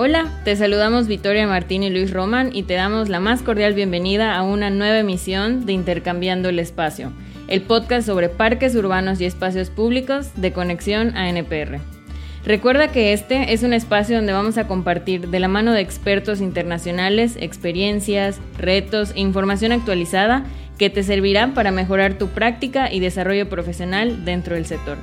Hola, te saludamos Victoria Martín y Luis Roman y te damos la más cordial bienvenida a una nueva emisión de Intercambiando el Espacio, el podcast sobre parques urbanos y espacios públicos de conexión a NPR. Recuerda que este es un espacio donde vamos a compartir de la mano de expertos internacionales experiencias, retos e información actualizada que te servirá para mejorar tu práctica y desarrollo profesional dentro del sector.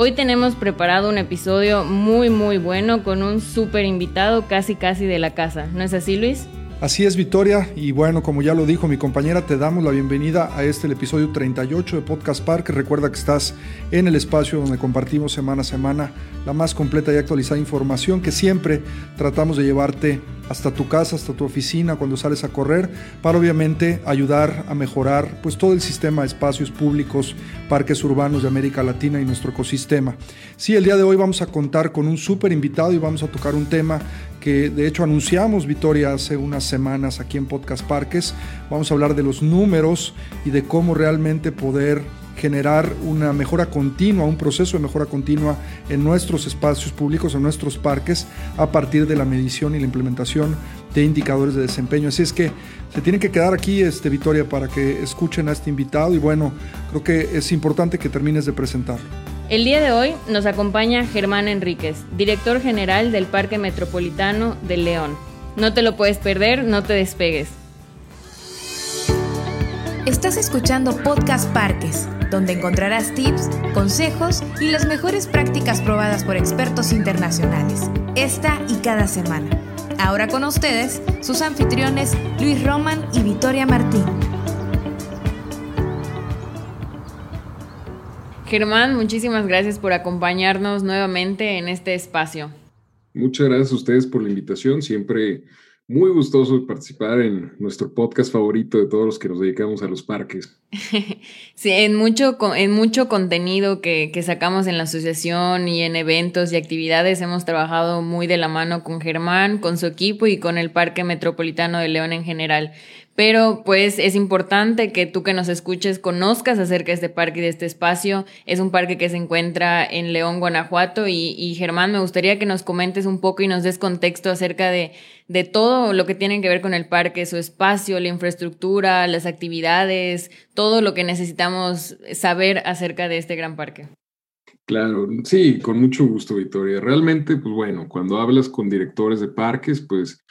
Hoy tenemos preparado un episodio muy muy bueno con un súper invitado casi casi de la casa. ¿No es así Luis? Así es, Victoria. Y bueno, como ya lo dijo mi compañera, te damos la bienvenida a este el episodio 38 de Podcast Park. Recuerda que estás en el espacio donde compartimos semana a semana la más completa y actualizada información que siempre tratamos de llevarte hasta tu casa, hasta tu oficina cuando sales a correr, para obviamente ayudar a mejorar pues todo el sistema de espacios públicos, parques urbanos de América Latina y nuestro ecosistema. Sí, el día de hoy vamos a contar con un súper invitado y vamos a tocar un tema que de hecho anunciamos, Victoria, hace unas semanas aquí en Podcast Parques. Vamos a hablar de los números y de cómo realmente poder generar una mejora continua, un proceso de mejora continua en nuestros espacios públicos, en nuestros parques, a partir de la medición y la implementación de indicadores de desempeño. Así es que se tienen que quedar aquí, este, Victoria, para que escuchen a este invitado y bueno, creo que es importante que termines de presentarlo. El día de hoy nos acompaña Germán Enríquez, director general del Parque Metropolitano de León. No te lo puedes perder, no te despegues. Estás escuchando Podcast Parques donde encontrarás tips, consejos y las mejores prácticas probadas por expertos internacionales, esta y cada semana. Ahora con ustedes, sus anfitriones Luis Roman y Victoria Martín. Germán, muchísimas gracias por acompañarnos nuevamente en este espacio. Muchas gracias a ustedes por la invitación. Siempre muy gustoso de participar en nuestro podcast favorito de todos los que nos dedicamos a los parques. Sí, en mucho, en mucho contenido que, que, sacamos en la asociación y en eventos y actividades hemos trabajado muy de la mano con Germán, con su equipo y con el Parque Metropolitano de León en general. Pero pues es importante que tú que nos escuches conozcas acerca de este parque y de este espacio. Es un parque que se encuentra en León, Guanajuato. Y, Germán, me gustaría que nos comentes un poco y nos des contexto acerca de, de todo lo que tiene que ver con el parque, su espacio, la infraestructura, las actividades, todo lo que necesitamos saber acerca de este gran parque. Claro, sí, con mucho gusto, Victoria. Realmente, pues bueno, cuando hablas con directores de parques, pues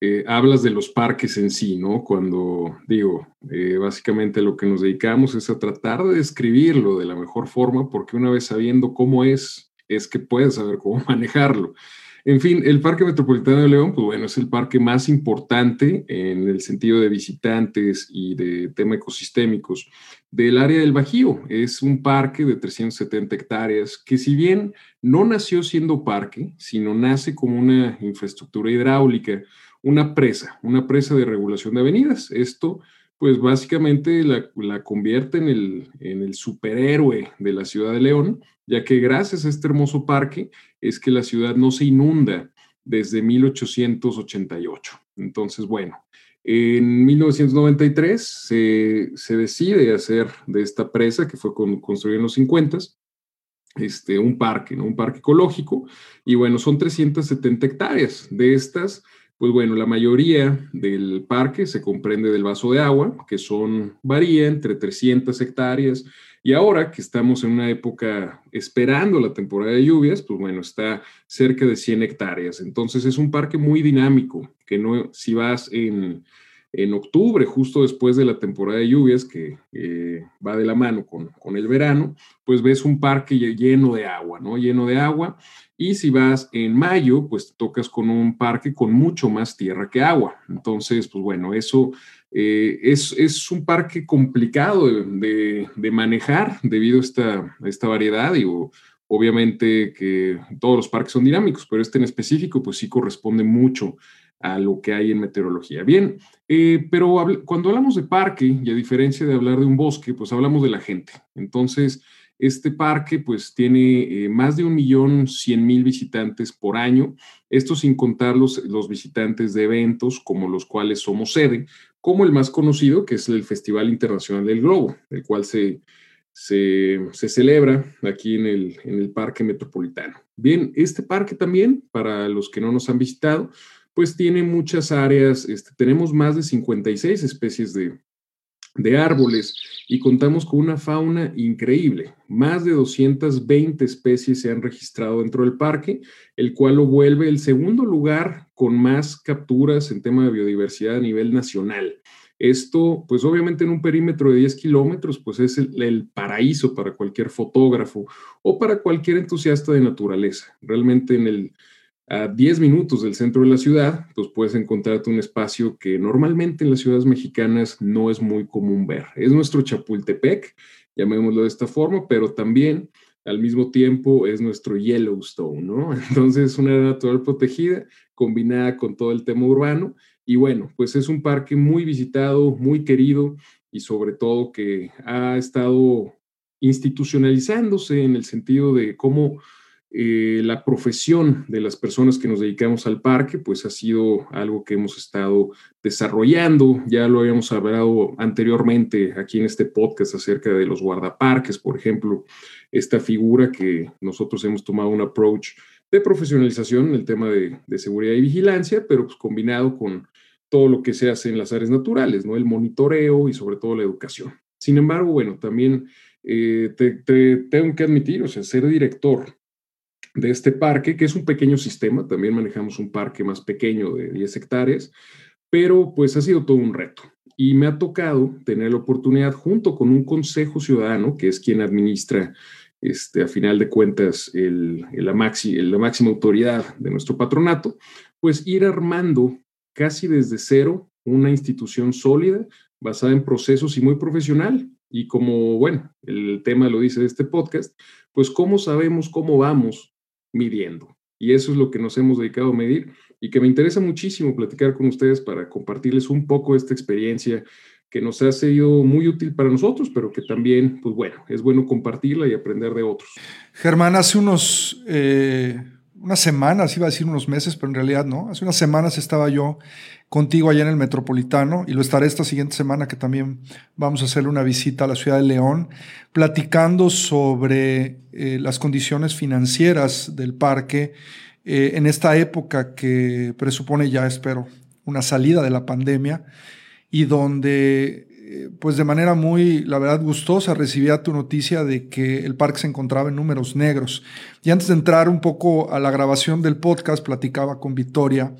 eh, hablas de los parques en sí, ¿no? Cuando digo, eh, básicamente lo que nos dedicamos es a tratar de describirlo de la mejor forma, porque una vez sabiendo cómo es, es que puedes saber cómo manejarlo. En fin, el Parque Metropolitano de León, pues bueno, es el parque más importante en el sentido de visitantes y de tema ecosistémicos del área del Bajío. Es un parque de 370 hectáreas que si bien no nació siendo parque, sino nace como una infraestructura hidráulica, una presa, una presa de regulación de avenidas. Esto, pues básicamente la, convierte en el, en el superhéroe de la ciudad de León, ya que gracias a este hermoso parque es que la ciudad no se inunda desde 1888. Entonces, bueno, en 1993 se, se decide hacer de esta presa, que fue construida en los 50, este, un parque, un parque ecológico, y bueno, son 370 hectáreas. De estas, pues bueno, la mayoría del parque se comprende del vaso de agua, que son, varía entre 300 hectáreas, y ahora que estamos en una época esperando la temporada de lluvias, pues bueno, está cerca de 100 hectáreas. Entonces es un parque muy dinámico, que no, si vas en, en octubre, justo después de la temporada de lluvias, que eh, va de la mano con, con, el verano, pues ves un parque lleno de agua, ¿no? Lleno de agua y si vas en mayo, pues tocas con un parque con mucho más tierra que agua. Entonces, pues bueno, eso eh, es, es, un parque complicado de, de, manejar debido a esta, esta variedad. Y obviamente que todos los parques son dinámicos, pero este en específico, pues sí corresponde mucho a lo que hay en meteorología. Bien, eh, pero cuando hablamos de parque, y a diferencia de hablar de un bosque, pues hablamos de la gente. Entonces, este parque pues tiene eh, más de un millón cien mil visitantes por año, esto sin contar los, los visitantes de eventos como los cuales somos sede, como el más conocido que es el Festival Internacional del Globo, el cual se, se, celebra aquí en el, en el Parque Metropolitano. Bien, este parque también, para los que no nos han visitado, pues tiene muchas áreas, este, tenemos más de 56 especies de, de árboles y contamos con una fauna increíble. Más de 220 especies se han registrado dentro del parque, el cual lo vuelve el segundo lugar con más capturas en tema de biodiversidad a nivel nacional. Esto, pues obviamente en un perímetro de 10 kilómetros, pues es el, paraíso para cualquier fotógrafo o para cualquier entusiasta de naturaleza. Realmente en el, a 10 minutos del centro de la ciudad, pues puedes encontrarte un espacio que normalmente en las ciudades mexicanas no es muy común ver. Es nuestro Chapultepec, llamémoslo de esta forma, pero también al mismo tiempo es nuestro Yellowstone, ¿no? Entonces, una área natural protegida combinada con todo el tema urbano y bueno, pues es un parque muy visitado, muy querido y sobre todo que ha estado institucionalizándose en el sentido de cómo eh, la profesión de las personas que nos dedicamos al parque, pues ha sido algo que hemos estado desarrollando. Ya lo habíamos hablado anteriormente aquí en este podcast acerca de los guardaparques, por ejemplo, esta figura que nosotros hemos tomado un approach de profesionalización en el tema de, seguridad y vigilancia, pero pues combinado con todo lo que se hace en las áreas naturales, ¿no? El monitoreo y sobre todo la educación. Sin embargo, bueno, también eh, te, tengo que admitir, o sea, ser director de este parque, que es un pequeño sistema, también manejamos un parque más pequeño de 10 hectáreas, pero pues ha sido todo un reto. Y me ha tocado tener la oportunidad, junto con un consejo ciudadano, que es quien administra, este, a final de cuentas, el, la, maxi, la máxima autoridad de nuestro patronato, pues ir armando casi desde cero una institución sólida, basada en procesos y muy profesional. Y como, bueno, el tema lo dice de este podcast, pues cómo sabemos cómo vamos midiendo. Y eso es lo que nos hemos dedicado a medir y que me interesa muchísimo platicar con ustedes para compartirles un poco esta experiencia que nos ha sido muy útil para nosotros, pero que también, pues bueno, es bueno compartirla y aprender de otros. Germán, hace unos... Eh unas semanas, iba a decir unos meses, pero en realidad no. Hace unas semanas estaba yo contigo allá en el Metropolitano y lo estaré esta siguiente semana que también vamos a hacerle una visita a la ciudad de León, platicando sobre eh, las condiciones financieras del parque eh, en esta época que presupone ya, espero, una salida de la pandemia y donde eh, pues de manera muy, la verdad, gustosa recibía tu noticia de que el parque se encontraba en números negros. Y antes de entrar un poco a la grabación del podcast, platicaba con Victoria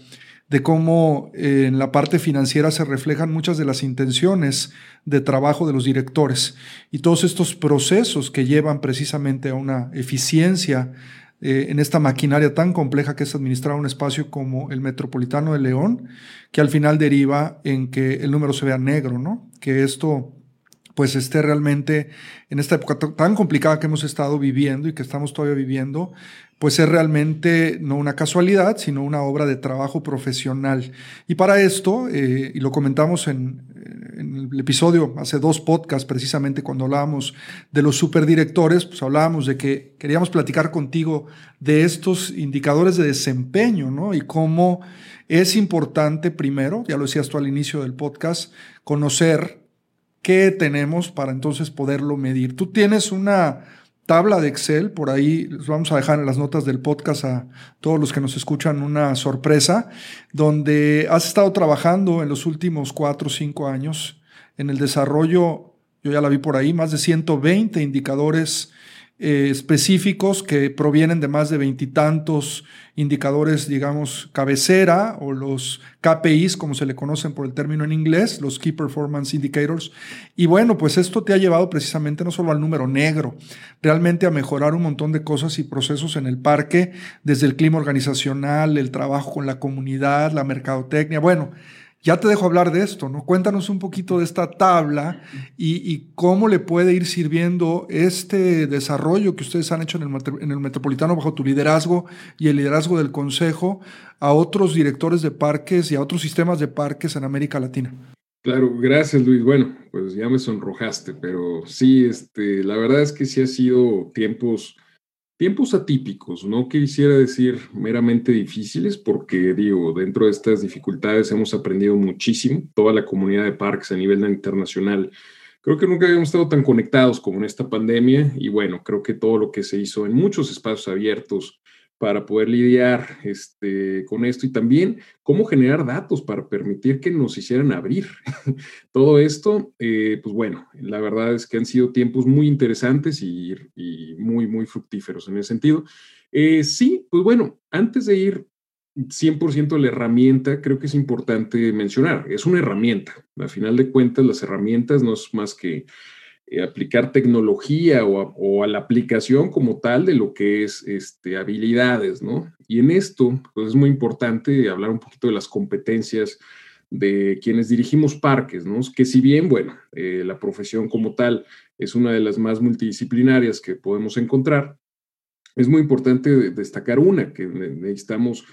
de cómo eh, en la parte financiera se reflejan muchas de las intenciones de trabajo de los directores y todos estos procesos que llevan precisamente a una eficiencia eh, en esta maquinaria tan compleja que es administrar un espacio como el Metropolitano de León, que al final deriva en que el número se vea negro, ¿no? Que esto pues esté realmente en esta época tan complicada que hemos estado viviendo y que estamos todavía viviendo, pues es realmente no una casualidad, sino una obra de trabajo profesional. Y para esto, eh, y lo comentamos en, en, el episodio, hace dos podcasts precisamente cuando hablábamos de los superdirectores, pues hablábamos de que queríamos platicar contigo de estos indicadores de desempeño, ¿no? Y cómo es importante primero, ya lo decías tú al inicio del podcast, conocer qué tenemos para entonces poderlo medir. Tú tienes una tabla de Excel, por ahí les vamos a dejar en las notas del podcast a todos los que nos escuchan una sorpresa, donde has estado trabajando en los últimos cuatro o cinco años en el desarrollo, yo ya la vi por ahí, más de 120 indicadores eh, específicos que provienen de más de veintitantos indicadores, digamos, cabecera o los KPIs, como se le conocen por el término en inglés, los Key Performance Indicators. Y bueno, pues esto te ha llevado precisamente no solo al número negro, realmente a mejorar un montón de cosas y procesos en el parque, desde el clima organizacional, el trabajo con la comunidad, la mercadotecnia. Bueno, ya te dejo hablar de esto, ¿no? Cuéntanos un poquito de esta tabla y, cómo le puede ir sirviendo este desarrollo que ustedes han hecho en el, en el, Metropolitano bajo tu liderazgo y el liderazgo del Consejo a otros directores de parques y a otros sistemas de parques en América Latina. Claro, gracias Luis. Bueno, pues ya me sonrojaste, pero sí, este, la verdad es que sí ha sido tiempos Tiempos atípicos, no quisiera decir meramente difíciles, porque digo, dentro de estas dificultades hemos aprendido muchísimo, toda la comunidad de parques a nivel internacional, Creo que nunca habíamos estado tan conectados como en esta pandemia y bueno, creo que todo lo que se hizo en muchos espacios abiertos para poder lidiar este, con esto y también cómo generar datos para permitir que nos hicieran abrir. Todo esto, eh, pues bueno, la verdad es que han sido tiempos muy interesantes y, muy, muy fructíferos en ese sentido. Eh, sí, pues bueno, antes de ir 100% a la herramienta, creo que es importante mencionar, es una herramienta. A final de cuentas, las herramientas no es más que aplicar tecnología o a, la aplicación como tal de lo que es este, habilidades, ¿no? Y en esto, pues es muy importante hablar un poquito de las competencias de quienes dirigimos parques, ¿no? Que si bien, bueno, eh, la profesión como tal es una de las más multidisciplinarias que podemos encontrar, es muy importante destacar una que necesitamos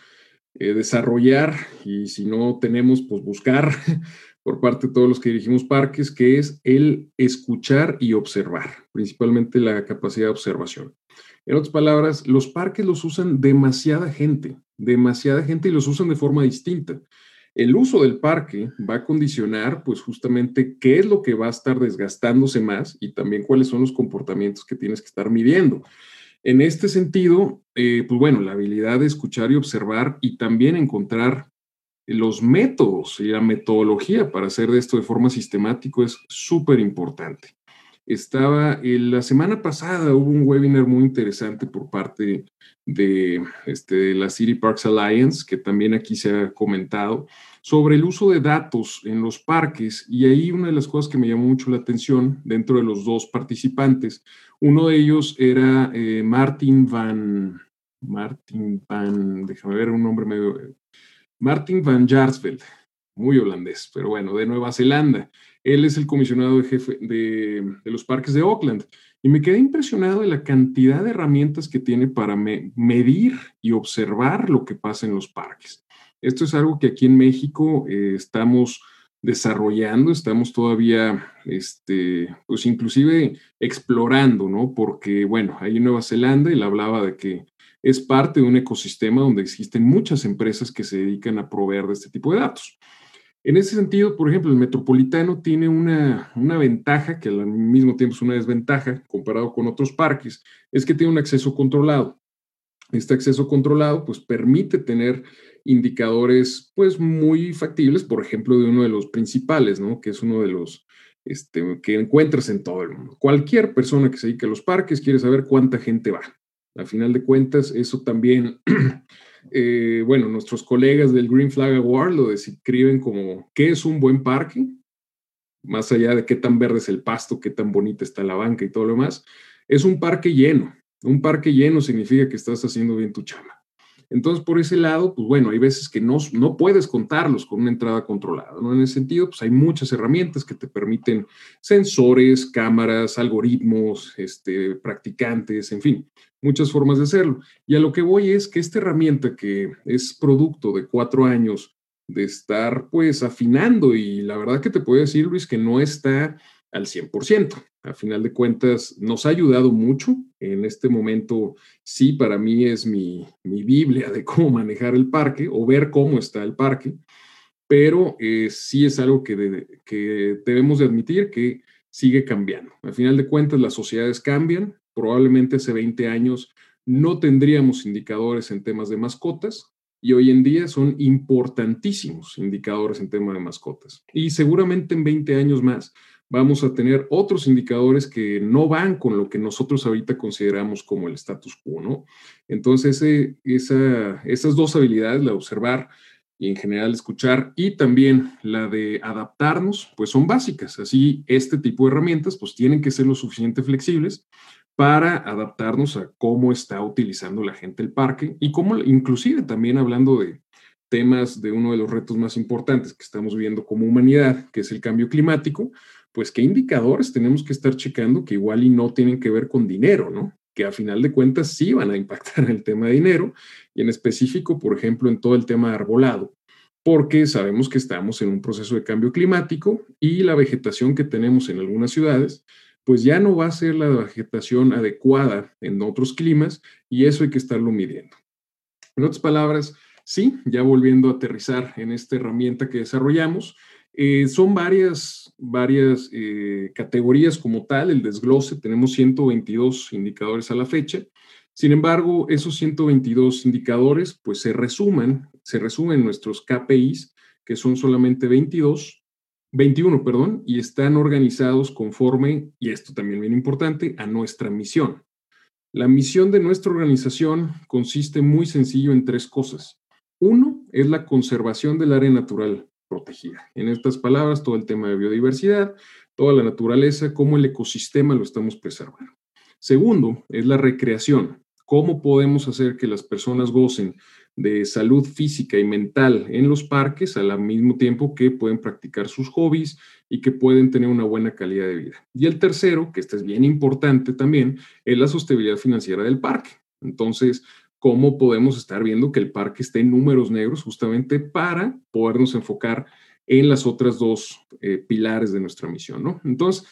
eh, desarrollar y si no tenemos, pues buscar por parte de todos los que dirigimos parques, que es el escuchar y observar, principalmente la capacidad de observación. En otras palabras, los parques los usan demasiada gente, demasiada gente y los usan de forma distinta. El uso del parque va a condicionar, pues justamente, qué es lo que va a estar desgastándose más y también cuáles son los comportamientos que tienes que estar midiendo. En este sentido, eh, pues bueno, la habilidad de escuchar y observar y también encontrar los métodos y la metodología para hacer esto de forma sistemática es súper importante. Estaba, la semana pasada hubo un webinar muy interesante por parte de, este, la City Parks Alliance, que también aquí se ha comentado, sobre el uso de datos en los parques. Y ahí una de las cosas que me llamó mucho la atención dentro de los dos participantes, uno de ellos era eh, Martin Van, Martin Van, déjame ver un nombre medio, Martin van Jaarsveld, muy holandés, pero bueno, de Nueva Zelanda. Él es el comisionado de jefe de, los parques de Auckland. Y me quedé impresionado de la cantidad de herramientas que tiene para medir y observar lo que pasa en los parques. Esto es algo que aquí en México eh, estamos desarrollando, estamos todavía, este, pues inclusive explorando, ¿no? Porque, bueno, ahí en Nueva Zelanda él hablaba de que es parte de un ecosistema donde existen muchas empresas que se dedican a proveer de este tipo de datos. En ese sentido, por ejemplo, el metropolitano tiene una, una, ventaja que al mismo tiempo es una desventaja comparado con otros parques, es que tiene un acceso controlado. Este acceso controlado pues permite tener indicadores pues muy factibles, por ejemplo, de uno de los principales, ¿no? Que es uno de los este, que encuentras en todo el mundo. Cualquier persona que se dedique a los parques quiere saber cuánta gente va. A final de cuentas, eso también, eh, bueno, nuestros colegas del Green Flag Award lo describen como qué es un buen parque, más allá de qué tan verde es el pasto, qué tan bonita está la banca y todo lo demás, es un parque lleno. Un parque lleno significa que estás haciendo bien tu chama. Entonces, por ese lado, pues bueno, hay veces que no, no puedes contarlos con una entrada controlada, ¿no? En ese sentido, pues hay muchas herramientas que te permiten sensores, cámaras, algoritmos, este, practicantes, en fin, muchas formas de hacerlo. Y a lo que voy es que esta herramienta que es producto de cuatro años de estar pues afinando y la verdad que te puedo decir, Luis, que no está al 100%. A final de cuentas, nos ha ayudado mucho. En este momento, sí, para mí es mi, Biblia de cómo manejar el parque o ver cómo está el parque, pero eh, sí es algo que, que debemos de admitir que sigue cambiando. A final de cuentas, las sociedades cambian. Probablemente hace 20 años no tendríamos indicadores en temas de mascotas, y hoy en día son importantísimos indicadores en temas de mascotas. Y seguramente en 20 años más vamos a tener otros indicadores que no van con lo que nosotros ahorita consideramos como el status quo, ¿no? Entonces, esa, esas dos habilidades, la de observar y en general escuchar y también la de adaptarnos, pues son básicas. Así, este tipo de herramientas, pues tienen que ser lo suficiente flexibles para adaptarnos a cómo está utilizando la gente el parque y cómo, inclusive también hablando de temas de uno de los retos más importantes que estamos viviendo como humanidad, que es el cambio climático, pues qué indicadores tenemos que estar checando que igual y no tienen que ver con dinero, ¿no? Que a final de cuentas sí van a impactar en el tema de dinero y en específico, por ejemplo, en todo el tema de arbolado, porque sabemos que estamos en un proceso de cambio climático y la vegetación que tenemos en algunas ciudades, pues ya no va a ser la vegetación adecuada en otros climas y eso hay que estarlo midiendo. En otras palabras, sí, ya volviendo a aterrizar en esta herramienta que desarrollamos, Eh, son varias, varias eh, categorías como tal, el desglose, tenemos 122 indicadores a la fecha. Sin embargo, esos 122 indicadores pues se resumen, se resumen en nuestros KPIs, que son solamente 22, 21, perdón, y están organizados conforme, y esto también bien importante, a nuestra misión. La misión de nuestra organización consiste muy sencillo en tres cosas. Uno es la conservación del área natural protegida. En estas palabras, todo el tema de biodiversidad, toda la naturaleza, cómo el ecosistema lo estamos preservando. Segundo, es la recreación. ¿Cómo podemos hacer que las personas gocen de salud física y mental en los parques al mismo tiempo que pueden practicar sus hobbies y que pueden tener una buena calidad de vida? Y el tercero, que este es bien importante también, es la sostenibilidad financiera del parque. Entonces, cómo podemos estar viendo que el parque esté en números negros justamente para podernos enfocar en las otras dos eh, pilares de nuestra misión, ¿no? Entonces,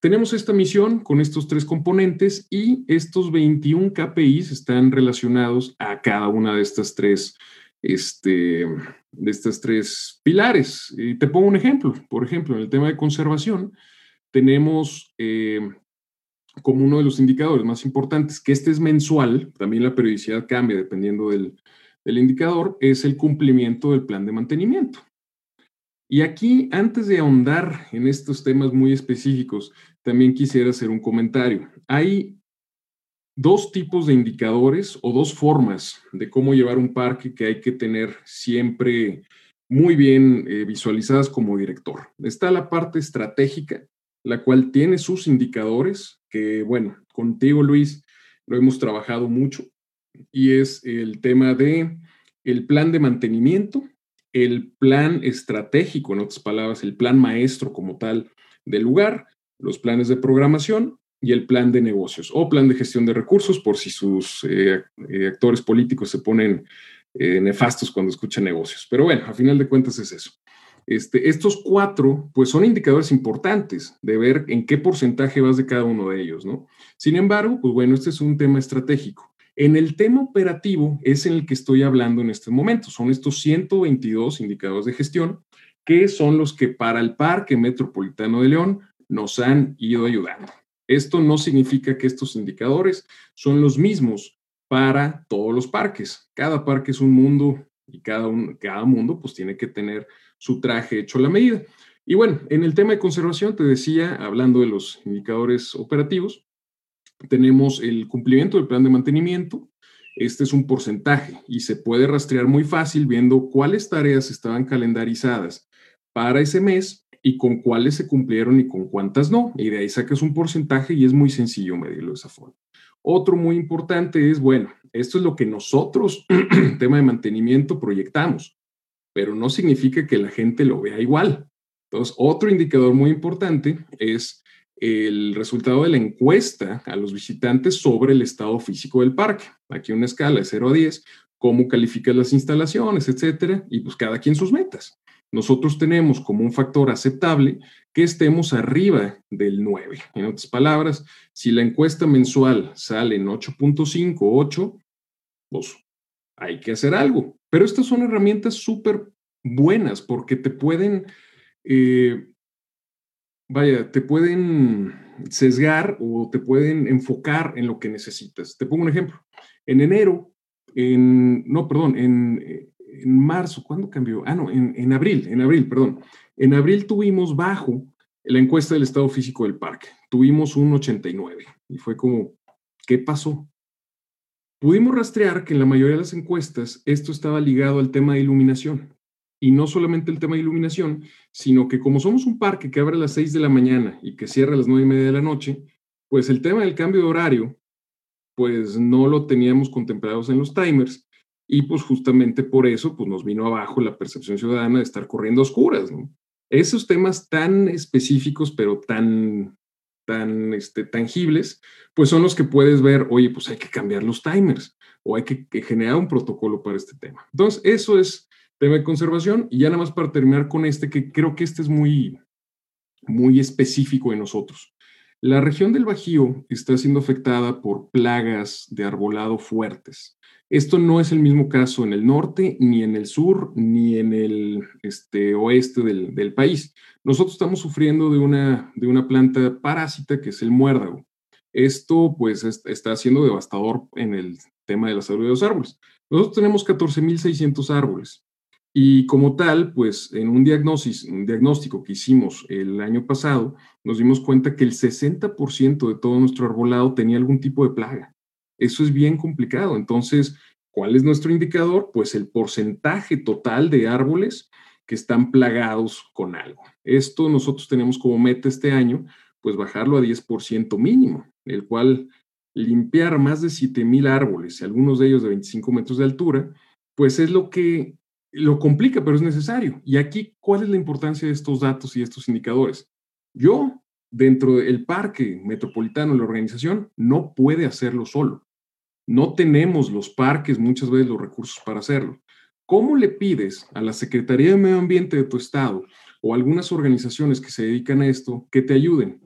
tenemos esta misión con estos tres componentes y estos 21 KPIs están relacionados a cada una de estas tres, este, de estas tres pilares. Y te pongo un ejemplo. Por ejemplo, en el tema de conservación, tenemos eh, como uno de los indicadores más importantes, que este es mensual, también la periodicidad cambia dependiendo del, indicador, es el cumplimiento del plan de mantenimiento. Y aquí, antes de ahondar en estos temas muy específicos, también quisiera hacer un comentario. Hay dos tipos de indicadores o dos formas de cómo llevar un parque que hay que tener siempre muy bien eh, visualizadas como director. Está la parte estratégica, la cual tiene sus indicadores que, bueno, contigo, Luis, lo hemos trabajado mucho y es el tema de el plan de mantenimiento, el plan estratégico, en otras palabras, el plan maestro como tal del lugar, los planes de programación y el plan de negocios o plan de gestión de recursos por si sus eh, eh, actores políticos se ponen eh, nefastos cuando escuchan negocios. Pero bueno, a final de cuentas es eso. Este, estos cuatro, pues son indicadores importantes de ver en qué porcentaje vas de cada uno de ellos, ¿no? Sin embargo, pues bueno, este es un tema estratégico. En el tema operativo es en el que estoy hablando en este momento. Son estos 122 indicadores de gestión que son los que para el Parque Metropolitano de León nos han ido ayudando. Esto no significa que estos indicadores son los mismos para todos los parques. Cada parque es un mundo y cada, cada mundo pues tiene que tener su traje hecho a la medida. Y bueno, en el tema de conservación, te decía, hablando de los indicadores operativos, tenemos el cumplimiento del plan de mantenimiento. Este es un porcentaje y se puede rastrear muy fácil viendo cuáles tareas estaban calendarizadas para ese mes y con cuáles se cumplieron y con cuántas no. Y de ahí sacas un porcentaje y es muy sencillo medirlo de esa forma. Otro muy importante es, bueno, esto es lo que nosotros, tema de mantenimiento, proyectamos pero no significa que la gente lo vea igual. Entonces, otro indicador muy importante es el resultado de la encuesta a los visitantes sobre el estado físico del parque. Aquí una escala de 0 a 10, cómo calificas las instalaciones, etcétera, y pues cada quien sus metas. Nosotros tenemos como un factor aceptable que estemos arriba del 9. En otras palabras, si la encuesta mensual sale en 8.5 o 8, pues hay que hacer algo. Pero estas son herramientas súper buenas porque te pueden, eh, vaya, te pueden sesgar o te pueden enfocar en lo que necesitas. Te pongo un ejemplo. En enero, en, no, perdón, en, en marzo, ¿cuándo cambió? Ah, no, en, en abril, en abril, perdón. En abril tuvimos bajo la encuesta del estado físico del parque. Tuvimos un 89 y fue como, ¿qué pasó? Pudimos rastrear que en la mayoría de las encuestas esto estaba ligado al tema de iluminación. Y no solamente el tema de iluminación, sino que como somos un parque que abre a las 6 de la mañana y que cierra a las 9 y media de la noche, pues el tema del cambio de horario, pues no lo teníamos contemplados en los timers y pues justamente por eso pues nos vino abajo la percepción ciudadana de estar corriendo a oscuras. Esos temas tan específicos pero tan tan este, tangibles, pues son los que puedes ver, oye, pues hay que cambiar los timers o hay que, generar un protocolo para este tema. Entonces, eso es tema de conservación. Y ya nada más para terminar con este, que creo que este es muy, muy específico de nosotros. La región del Bajío está siendo afectada por plagas de arbolado fuertes. Esto no es el mismo caso en el norte, ni en el sur, ni en el este, oeste del, país. Nosotros estamos sufriendo de una, de una planta parásita que es el muérdago. Esto pues está siendo devastador en el tema de la salud de los árboles. Nosotros tenemos 14.600 árboles y como tal, pues en un, un diagnóstico que hicimos el año pasado, nos dimos cuenta que el 60% de todo nuestro arbolado tenía algún tipo de plaga. Eso es bien complicado. Entonces, ¿cuál es nuestro indicador? Pues el porcentaje total de árboles que están plagados con algo. Esto nosotros tenemos como meta este año, pues bajarlo a 10% mínimo, el cual limpiar más de 7.000 árboles, algunos de ellos de 25 metros de altura, pues es lo que lo complica, pero es necesario. Y aquí, ¿cuál es la importancia de estos datos y estos indicadores? Yo, dentro del parque metropolitano, la organización, no puede hacerlo solo. No tenemos los parques, muchas veces los recursos para hacerlo. ¿Cómo le pides a la Secretaría de Medio Ambiente de tu estado o algunas organizaciones que se dedican a esto que te ayuden?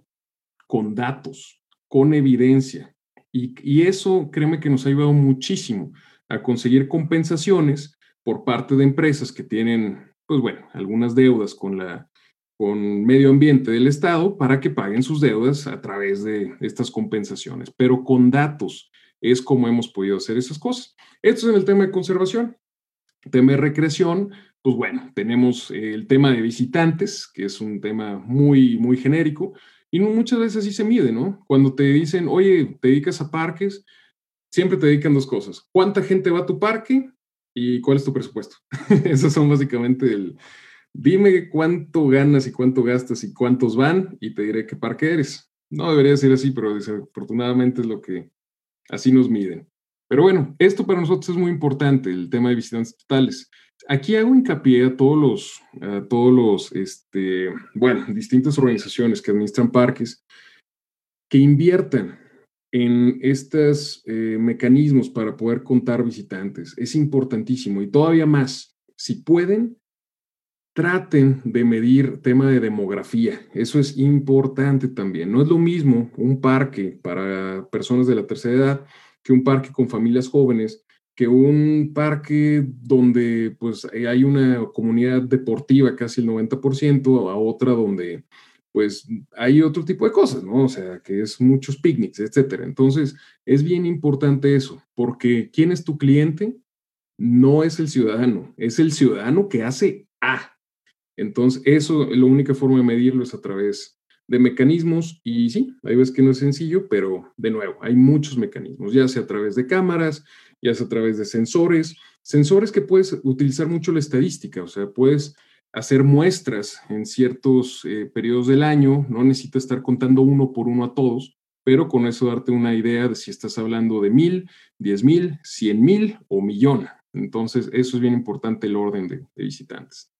Con datos, con evidencia. Y, y eso, créeme que nos ha ayudado muchísimo a conseguir compensaciones por parte de empresas que tienen, pues bueno, algunas deudas con la con medio ambiente del Estado para que paguen sus deudas a través de estas compensaciones, pero con datos es como hemos podido hacer esas cosas. Esto es en el tema de conservación. Tema de recreación, pues bueno, tenemos el tema de visitantes, que es un tema muy, muy genérico, y muchas veces así se mide, ¿no? Cuando te dicen, oye, te dedicas a parques, siempre te dedican dos cosas. ¿Cuánta gente va a tu parque ¿Y cuál es tu presupuesto? Esos son básicamente el, dime cuánto ganas y cuánto gastas y cuántos van y te diré qué parque eres. No debería ser así, pero desafortunadamente es lo que así nos miden. Pero bueno, esto para nosotros es muy importante, el tema de visitantes totales. Aquí hago hincapié a todos los, a todos los, este, bueno, distintas organizaciones que administran parques, que inviertan en estos eh, mecanismos para poder contar visitantes. Es importantísimo y todavía más, si pueden, traten de medir tema de demografía. Eso es importante también. No es lo mismo un parque para personas de la tercera edad que un parque con familias jóvenes, que un parque donde pues hay una comunidad deportiva casi el 90%, a otra donde pues hay otro tipo de cosas, ¿no? O sea, que es muchos picnics, etcétera. Entonces, es bien importante eso, porque ¿quién es tu cliente? No es el ciudadano, es el ciudadano que hace A. Entonces, eso, la única forma de medirlo es a través de mecanismos y sí, hay veces que no es sencillo, pero de nuevo, hay muchos mecanismos, ya sea a través de cámaras, ya sea a través de sensores, sensores que puedes utilizar mucho la estadística, o sea, puedes hacer muestras en ciertos eh, periodos del año, no necesitas estar contando uno por uno a todos, pero con eso darte una idea de si estás hablando de mil, diez mil, cien mil o millón. Entonces, eso es bien importante el orden de, de visitantes.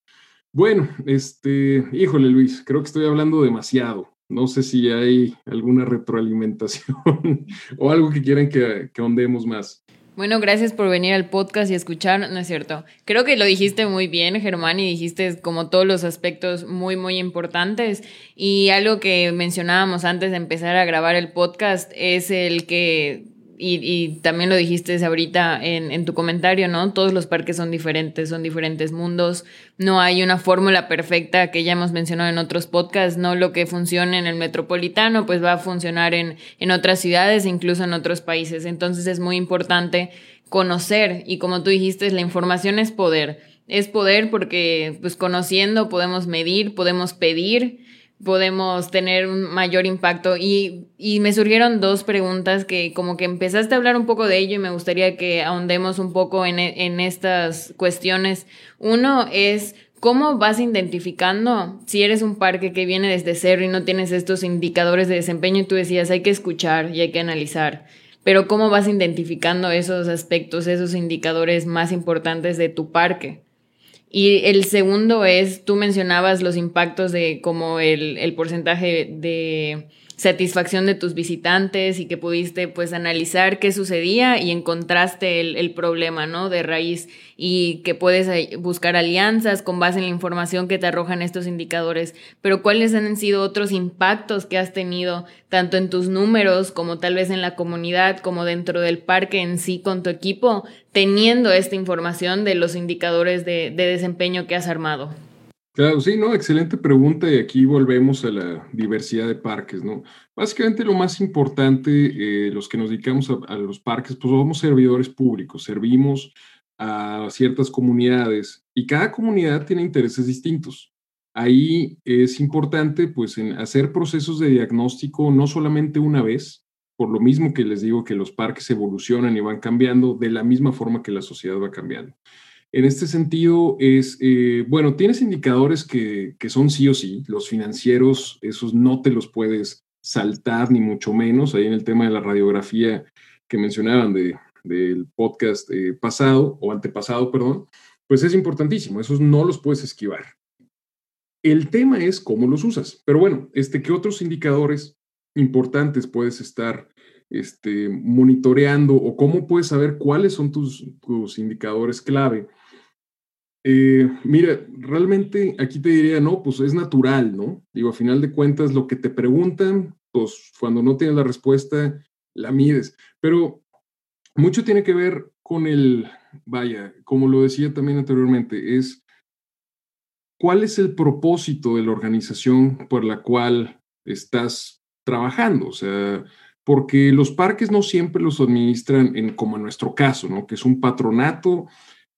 Bueno, este, híjole Luis, creo que estoy hablando demasiado. No sé si hay alguna retroalimentación o algo que quieran que, que ahondemos más. Bueno, gracias por venir al podcast y escuchar, no es cierto. Creo que lo dijiste muy bien, Germán, y dijiste como todos los aspectos muy, muy importantes. Y algo que mencionábamos antes de empezar a grabar el podcast es el que y, también lo dijiste ahorita en, en, tu comentario, ¿no? Todos los parques son diferentes, son diferentes mundos. No hay una fórmula perfecta que ya hemos mencionado en otros podcasts, no lo que funciona en el metropolitano, pues va a funcionar en, en otras ciudades, incluso en otros países. Entonces es muy importante conocer y como tú dijiste, la información es poder. Es poder porque pues conociendo podemos medir, podemos pedir podemos tener un mayor impacto. Y, y, me surgieron dos preguntas que como que empezaste a hablar un poco de ello y me gustaría que ahondemos un poco en, en estas cuestiones. Uno es, ¿cómo vas identificando si eres un parque que viene desde cero y no tienes estos indicadores de desempeño y tú decías, hay que escuchar y hay que analizar? Pero ¿cómo vas identificando esos aspectos, esos indicadores más importantes de tu parque? Y el segundo es, tú mencionabas los impactos de como el, porcentaje de satisfacción de tus visitantes y que pudiste pues analizar qué sucedía y encontraste el, el, problema, ¿no? De raíz y que puedes buscar alianzas con base en la información que te arrojan estos indicadores. Pero ¿cuáles han sido otros impactos que has tenido tanto en tus números como tal vez en la comunidad como dentro del parque en sí con tu equipo teniendo esta información de los indicadores de, de desempeño que has armado? Claro, sí, no, excelente pregunta y aquí volvemos a la diversidad de parques, ¿no? Básicamente lo más importante, eh, los que nos dedicamos a, los parques, pues somos servidores públicos, servimos a ciertas comunidades y cada comunidad tiene intereses distintos. Ahí es importante, pues, en hacer procesos de diagnóstico no solamente una vez, por lo mismo que les digo que los parques evolucionan y van cambiando de la misma forma que la sociedad va cambiando. En este sentido, es, eh, bueno, tienes indicadores que, son sí o sí, los financieros, esos no te los puedes saltar, ni mucho menos. Ahí en el tema de la radiografía que mencionaban de, del podcast eh, pasado o antepasado, perdón, pues es importantísimo, esos no los puedes esquivar. El tema es cómo los usas. Pero bueno, este, ¿qué otros indicadores importantes puedes estar este, monitoreando o cómo puedes saber cuáles son tus, tus indicadores clave eh, mira, realmente aquí te diría, no, pues es natural, ¿no? Digo, a final de cuentas, lo que te preguntan, pues cuando no tienes la respuesta, la mides. Pero mucho tiene que ver con el, vaya, como lo decía también anteriormente, es cuál es el propósito de la organización por la cual estás trabajando. O sea, porque los parques no siempre los administran en, como en nuestro caso, ¿no? Que es un patronato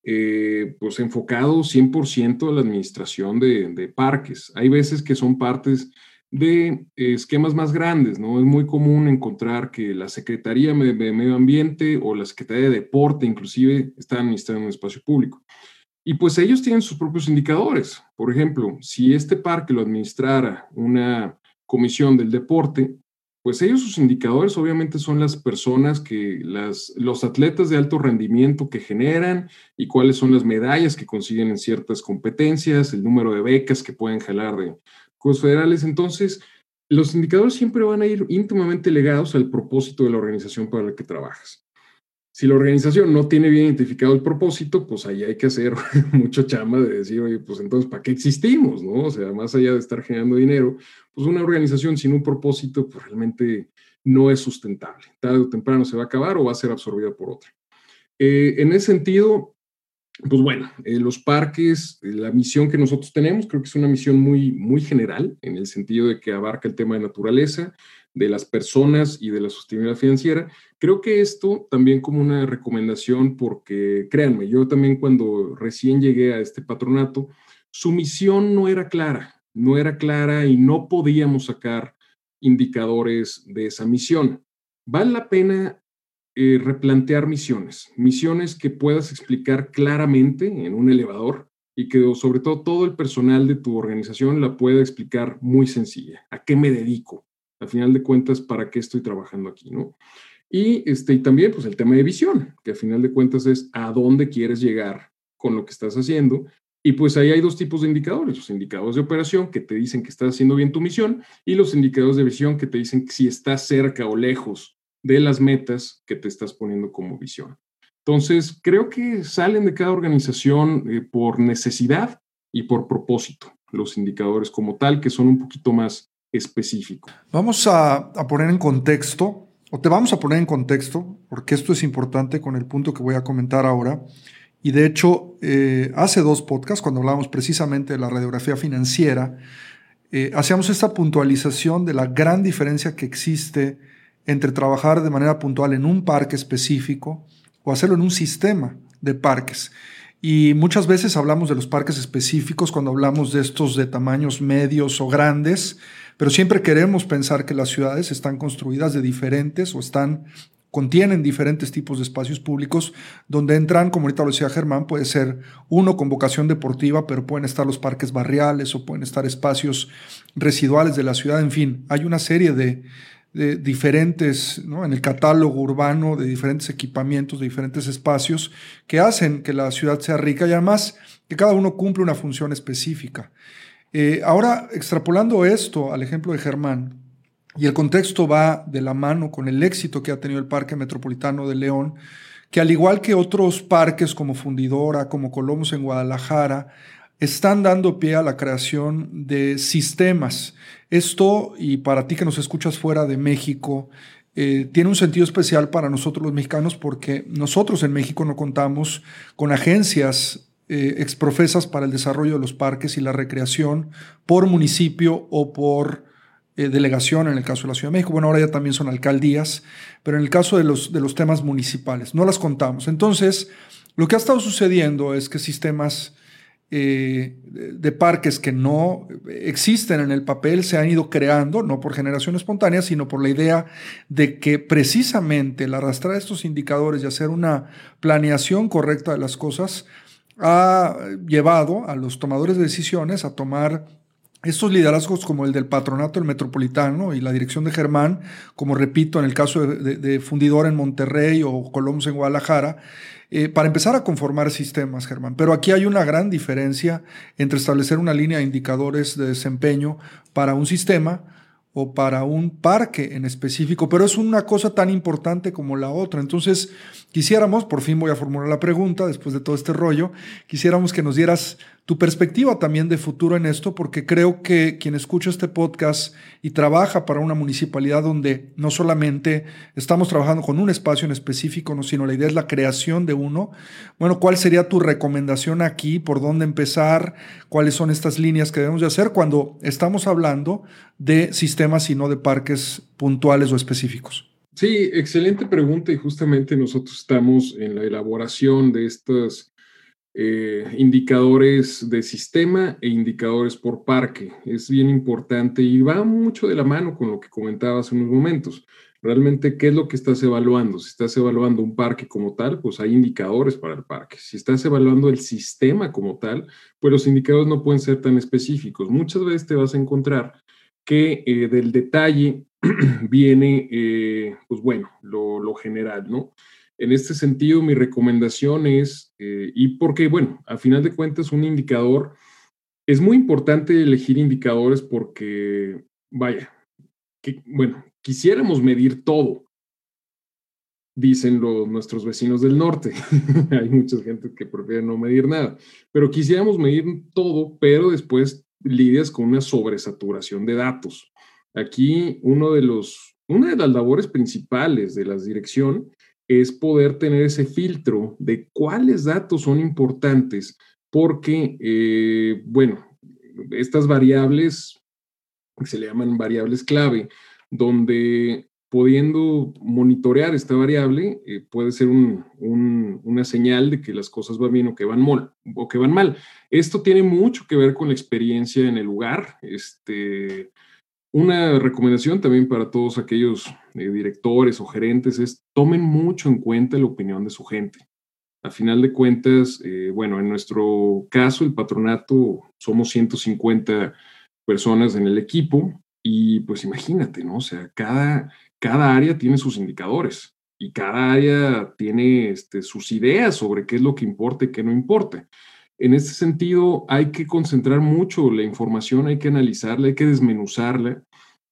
eh, pues enfocado 100% a la administración de, parques. Hay veces que son partes de esquemas más grandes, ¿no? Es muy común encontrar que la Secretaría de, Medio Ambiente o la Secretaría de Deporte inclusive están administrando un espacio público. Y pues ellos tienen sus propios indicadores. Por ejemplo, si este parque lo administrara una comisión del deporte, pues ellos sus indicadores obviamente son las personas que, las, los atletas de alto rendimiento que generan y cuáles son las medallas que consiguen en ciertas competencias, el número de becas que pueden jalar de juegos federales. Entonces, los indicadores siempre van a ir íntimamente ligados al propósito de la organización para la que trabajas. Si la organización no tiene bien identificado el propósito, pues ahí hay que hacer mucho chama de decir, oye, pues entonces, ¿para qué existimos? ¿No? O sea, más allá de estar generando dinero, pues una organización sin un propósito, pues realmente no es sustentable. Tarde o temprano se va a acabar o va a ser absorbida por otra. Eh, en ese sentido, pues bueno, eh, los parques, eh, la misión que nosotros tenemos, creo que es una misión muy, muy general, en el sentido de que abarca el tema de naturaleza, de las personas y de la sostenibilidad financiera. Creo que esto también como una recomendación, porque créanme, yo también cuando recién llegué a este patronato, su misión no era clara, no era clara y no podíamos sacar indicadores de esa misión. Vale la pena eh, replantear misiones, misiones que puedas explicar claramente en un elevador y que sobre todo todo el personal de tu organización la pueda explicar muy sencilla. ¿A qué me dedico? al final de cuentas, ¿para qué estoy trabajando aquí? ¿no? Y, este, y también, pues, el tema de visión, que al final de cuentas es a dónde quieres llegar con lo que estás haciendo. Y pues ahí hay dos tipos de indicadores, los indicadores de operación que te dicen que estás haciendo bien tu misión y los indicadores de visión que te dicen si estás cerca o lejos de las metas que te estás poniendo como visión. Entonces, creo que salen de cada organización eh, por necesidad y por propósito, los indicadores como tal, que son un poquito más específico. Vamos a, poner en contexto, o te vamos a poner en contexto, porque esto es importante con el punto que voy a comentar ahora. Y de hecho, eh, hace dos podcasts, cuando hablábamos precisamente de la radiografía financiera, eh, hacíamos esta puntualización de la gran diferencia que existe entre trabajar de manera puntual en un parque específico o hacerlo en un sistema de parques. Y muchas veces hablamos de los parques específicos cuando hablamos de estos de tamaños medios o grandes, pero siempre queremos pensar que las ciudades están construidas de diferentes o están contienen diferentes tipos de espacios públicos donde entran, como ahorita lo decía Germán, puede ser uno con vocación deportiva, pero pueden estar los parques barriales o pueden estar espacios residuales de la ciudad, en fin, hay una serie de, diferentes, en el catálogo urbano, de diferentes equipamientos, de diferentes espacios que hacen que la ciudad sea rica y además que cada uno cumple una función específica. Eh, ahora, extrapolando esto al ejemplo de Germán, Y el contexto va de la mano con el éxito que ha tenido el Parque Metropolitano de León, que al igual que otros parques como Fundidora, como Colomos en Guadalajara, están dando pie a la creación de sistemas. Esto, y para ti que nos escuchas fuera de México, eh, tiene un sentido especial para nosotros los mexicanos porque nosotros en México no contamos con agencias eh, exprofesas para el desarrollo de los parques y la recreación por municipio o por eh, delegación en el caso de la Ciudad de México. Bueno, ahora ya también son alcaldías, pero en el caso de los, de los temas municipales, no las contamos. Entonces, lo que ha estado sucediendo es que sistemas eh, de parques que no existen en el papel se han ido creando, no por generación espontánea, sino por la idea de que precisamente el arrastrar estos indicadores y hacer una planeación correcta de las cosas ha llevado a los tomadores de decisiones a tomar estos liderazgos como el del patronato del metropolitano y la dirección de Germán, como repito, en el caso de, Fundidor en Monterrey o Colomos en Guadalajara, eh, para empezar a conformar sistemas, Germán. Pero aquí hay una gran diferencia entre establecer una línea de indicadores de desempeño para un sistema o para un parque en específico, pero es una cosa tan importante como la otra. Entonces, quisiéramos, por fin voy a formular la pregunta después de todo este rollo, quisiéramos que nos dieras tu perspectiva también de futuro en esto, porque creo que quien escucha este podcast y trabaja para una municipalidad donde no solamente estamos trabajando con un espacio en específico, no, sino la idea es la creación de uno, bueno, ¿cuál sería tu recomendación aquí? ¿Por dónde empezar? ¿Cuáles son estas líneas que debemos de hacer cuando estamos hablando de sistemas y no de parques puntuales o específicos? Sí, excelente pregunta y justamente nosotros estamos en la elaboración de estas eh, indicadores de sistema e indicadores por parque. Es bien importante y va mucho de la mano con lo que comentaba hace unos momentos. Realmente, ¿qué es lo que estás evaluando? Si estás evaluando un parque como tal, pues hay indicadores para el parque. Si estás evaluando el sistema como tal, pues los indicadores no pueden ser tan específicos. Muchas veces te vas a encontrar que eh, del detalle viene, eh, pues bueno, lo, lo general, ¿no? En este sentido, mi recomendación es, eh, y porque, bueno, al final de cuentas, un indicador, es muy importante elegir indicadores porque, vaya, que, bueno, quisiéramos medir todo, dicen los, nuestros vecinos del norte. Hay mucha gente que prefiere no medir nada, pero quisiéramos medir todo, pero después lidias con una sobresaturación de datos. Aquí uno de los, una de las labores principales de la dirección es poder tener ese filtro de cuáles datos son importantes, porque, eh, bueno, estas variables se le llaman variables clave, donde pudiendo monitorear esta variable eh, puede ser una señal de que las cosas van bien o que van, mal, o que van mal. Esto tiene mucho que ver con la experiencia en el lugar. Este, una recomendación también para todos aquellos eh, directores o gerentes es tomen mucho en cuenta la opinión de su gente. A final de cuentas, eh, bueno, en nuestro caso, el patronato, somos 150 personas en el equipo y pues imagínate, ¿no? O sea, cada, cada área tiene sus indicadores y cada área tiene este, sus ideas sobre qué es lo que importa y qué no importa. En este sentido, hay que concentrar mucho la información, hay que analizarla, hay que desmenuzarla,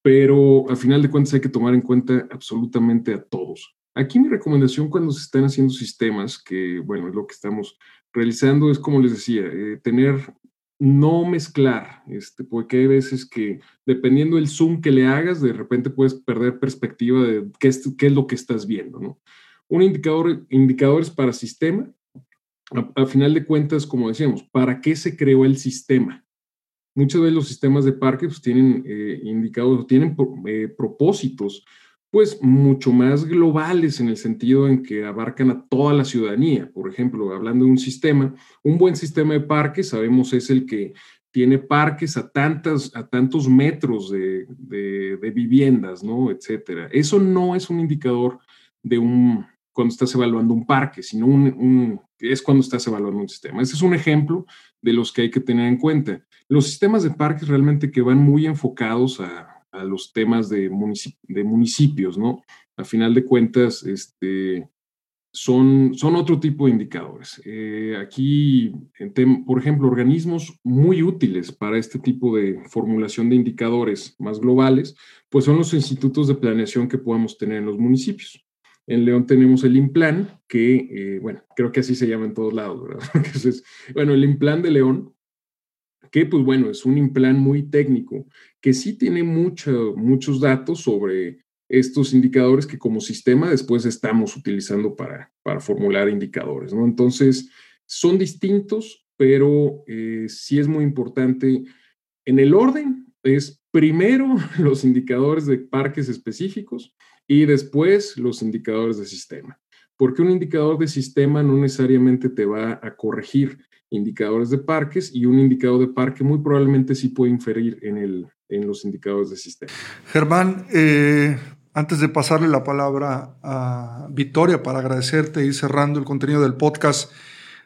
pero al final de cuentas hay que tomar en cuenta absolutamente a todos. Aquí mi recomendación cuando se están haciendo sistemas, que bueno, es lo que estamos realizando, es como les decía, eh, tener, no mezclar, este, porque hay veces que dependiendo del zoom que le hagas, de repente puedes perder perspectiva de qué es, qué es lo que estás viendo, ¿no? Un indicador, indicadores para sistema, a, final de cuentas, como decíamos, ¿para qué se creó el sistema? Muchas veces los sistemas de parques pues, tienen eh, indicadores, tienen eh, propósitos, pues mucho más globales en el sentido en que abarcan a toda la ciudadanía. Por ejemplo, hablando de un sistema, un buen sistema de parques, sabemos, es el que tiene parques a, tantas, a tantos metros de, de viviendas, ¿no? Etcétera. Eso no es un indicador de un, cuando estás evaluando un parque, sino un, es cuando estás evaluando un sistema. Ese es un ejemplo de los que hay que tener en cuenta. Los sistemas de parques realmente que van muy enfocados a, los temas de, de, municipios, ¿no? A final de cuentas, este, son, son otro tipo de indicadores. Eh, aquí, por ejemplo, organismos muy útiles para este tipo de formulación de indicadores más globales, pues son los institutos de planeación que podemos tener en los municipios. En León tenemos el IMPLAN, que, eh, bueno, creo que así se llama en todos lados, ¿verdad? Bueno, el IMPLAN de León, que pues bueno, es un IMPLAN muy técnico, que sí tiene mucho, muchos datos sobre estos indicadores que como sistema después estamos utilizando para, para formular indicadores, ¿no? Entonces, son distintos, pero eh, sí es muy importante. En el orden es primero los indicadores de parques específicos y después los indicadores de sistema. Porque un indicador de sistema no necesariamente te va a corregir indicadores de parques y un indicador de parque muy probablemente sí puede inferir en, el, en los indicadores de sistema. Germán, eh, antes de pasarle la palabra a Victoria para agradecerte y cerrando el contenido del podcast,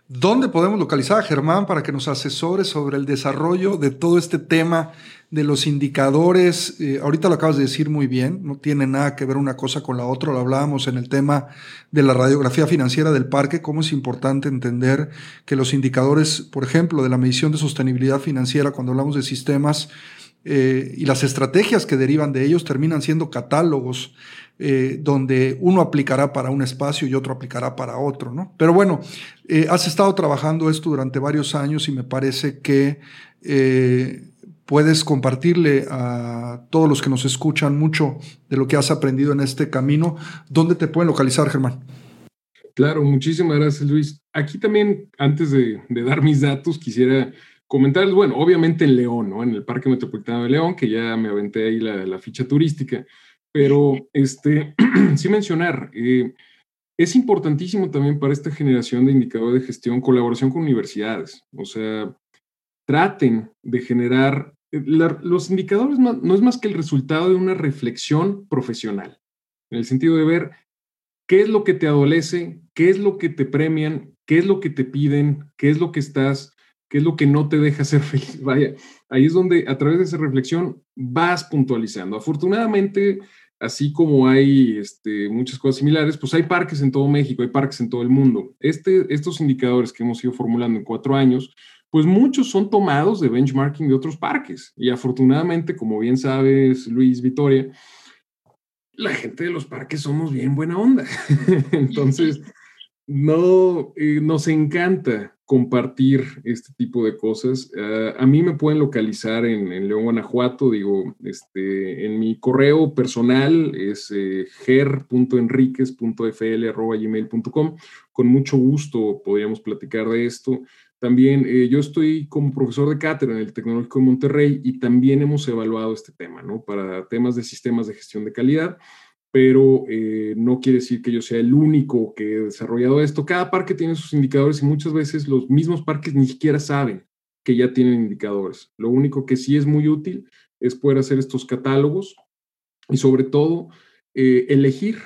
¿dónde podemos localizar a Germán para que nos asesore sobre el desarrollo de todo este tema de los indicadores? Eh, ahorita lo acabas de decir muy bien, no tiene nada que ver una cosa con la otra, lo hablábamos en el tema de la radiografía financiera del parque, cómo es importante entender que los indicadores, por ejemplo, de la medición de sostenibilidad financiera, cuando hablamos de sistemas, eh, y las estrategias que derivan de ellos terminan siendo catálogos eh, donde uno aplicará para un espacio y otro aplicará para otro, ¿no? Pero bueno, has estado trabajando esto durante varios años y me parece que puedes compartirle a todos los que nos escuchan mucho de lo que has aprendido en este camino. ¿Dónde te pueden localizar, Germán? Claro, muchísimas gracias, Luis. Aquí también, antes de dar mis datos, quisiera Comentarios, bueno, obviamente en León, ¿no? En el Parque Metropolitano de León, que ya me aventé ahí la, ficha turística, pero este, sí mencionar, eh, es importantísimo también para esta generación de indicadores de gestión colaboración con universidades. O sea, traten de generar, los indicadores no, no es más que el resultado de una reflexión profesional, en el sentido de ver qué es lo que te adolece, qué es lo que te premian, qué es lo que te piden, qué es lo que estás ¿Qué es lo que no te deja ser feliz? Vaya, ahí es donde a través de esa reflexión vas puntualizando. Afortunadamente, así como hay este, muchas cosas similares, pues hay parques en todo México, hay parques en todo el mundo. Este, estos indicadores que hemos ido formulando en cuatro años, pues muchos son tomados de benchmarking de otros parques. Y afortunadamente, como bien sabes, Luis Vitoria, la gente de los parques somos bien buena onda. Entonces, no, eh, nos encanta compartir este tipo de cosas. Ah, a mí me pueden localizar en, León, Guanajuato, digo, este, en mi correo personal es eh, ger.enriquez.fl.gmail.com. Con mucho gusto podríamos platicar de esto. También eh, yo estoy como profesor de cátedra en el Tecnológico de Monterrey y también hemos evaluado este tema, ¿no? Para temas de sistemas de gestión de calidad pero eh, no quiere decir que yo sea el único que he desarrollado esto. Cada parque tiene sus indicadores y muchas veces los mismos parques ni siquiera saben que ya tienen indicadores. Lo único que sí es muy útil es poder hacer estos catálogos y sobre todo eh, elegir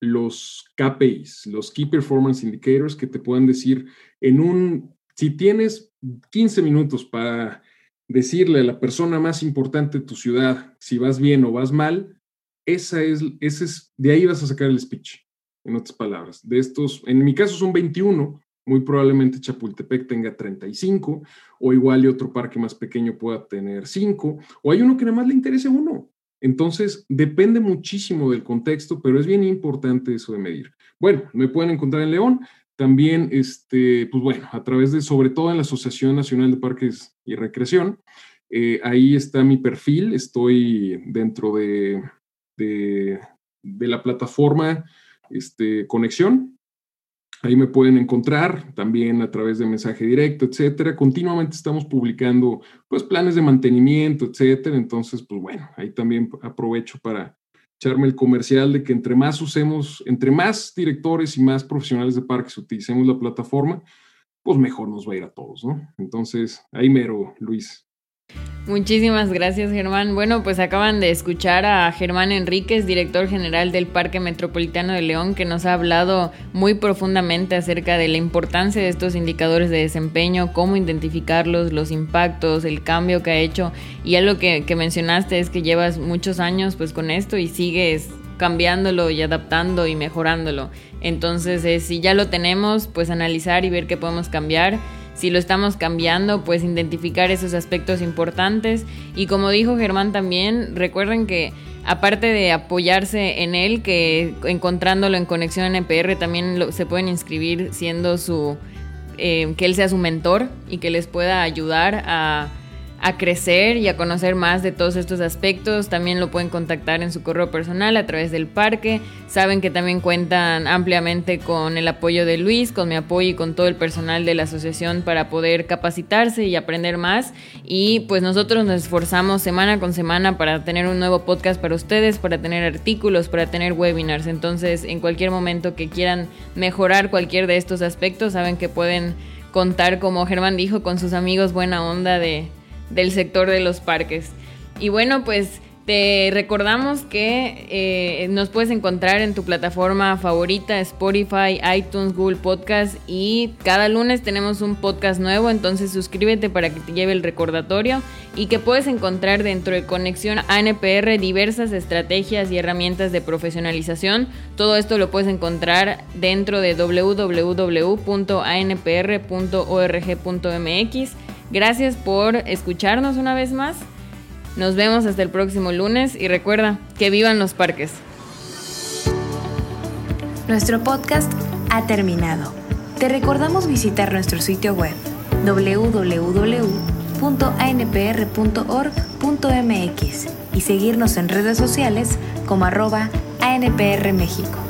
los KPIs, los Key Performance Indicators, que te puedan decir en un, si tienes 15 minutos para decirle a la persona más importante de tu ciudad si vas bien o vas mal, esa es, ese es, de ahí vas a sacar el speech, en otras palabras. De estos, en mi caso son 21, muy probablemente Chapultepec tenga 35, o igual otro parque más pequeño pueda tener 5, o hay uno que nada más le interese uno. Entonces, depende muchísimo del contexto, pero es bien importante eso de medir. Bueno, me pueden encontrar en León, también, este, pues bueno, a través de, sobre todo en la Asociación Nacional de Parques y Recreación, eh, ahí está mi perfil, estoy dentro de de, la plataforma este, Conexión. Ahí me pueden encontrar también a través de mensaje directo, etcétera. Continuamente estamos publicando pues planes de mantenimiento, etcétera. Entonces, pues bueno, ahí también aprovecho para echarme el comercial de que entre más usemos, entre más directores y más profesionales de parques utilicemos la plataforma, pues mejor nos va a ir a todos, ¿no? Entonces, ahí mero, Luis. Muchísimas gracias, Germán. Bueno, pues acaban de escuchar a Germán Enríquez, director general del Parque Metropolitano de León, que nos ha hablado muy profundamente acerca de la importancia de estos indicadores de desempeño, cómo identificarlos, los impactos, el cambio que ha hecho. Y algo que, que mencionaste es que llevas muchos años pues con esto y sigues cambiándolo y adaptando y mejorándolo. Entonces, eh, si ya lo tenemos, pues analizar y ver qué podemos cambiar. Si lo estamos cambiando, pues identificar esos aspectos importantes. Y como dijo Germán también, recuerden que aparte de apoyarse en él, que encontrándolo en Conexión NPR también se pueden inscribir siendo su, eh, que él sea su mentor y que les pueda ayudar a a crecer y a conocer más de todos estos aspectos. También lo pueden contactar en su correo personal a través del parque. Saben que también cuentan ampliamente con el apoyo de Luis, con mi apoyo y con todo el personal de la asociación para poder capacitarse y aprender más. Y pues nosotros nos esforzamos semana con semana para tener un nuevo podcast para ustedes, para tener artículos, para tener webinars. Entonces, en cualquier momento que quieran mejorar cualquier de estos aspectos, saben que pueden contar, como Germán dijo, con sus amigos buena onda de del sector de los parques. Y bueno, pues te recordamos que eh, nos puedes encontrar en tu plataforma favorita, Spotify, iTunes, Google Podcast y cada lunes tenemos un podcast nuevo, entonces suscríbete para que te lleve el recordatorio y que puedes encontrar dentro de Conexión ANPR diversas estrategias y herramientas de profesionalización. Todo esto lo puedes encontrar dentro de www.anpr.org.mx Gracias por escucharnos una vez más. Nos vemos hasta el próximo lunes y recuerda que vivan los parques. Nuestro podcast ha terminado. Te recordamos visitar nuestro sitio web www.anpr.org.mx y seguirnos en redes sociales como arroba ANPR México.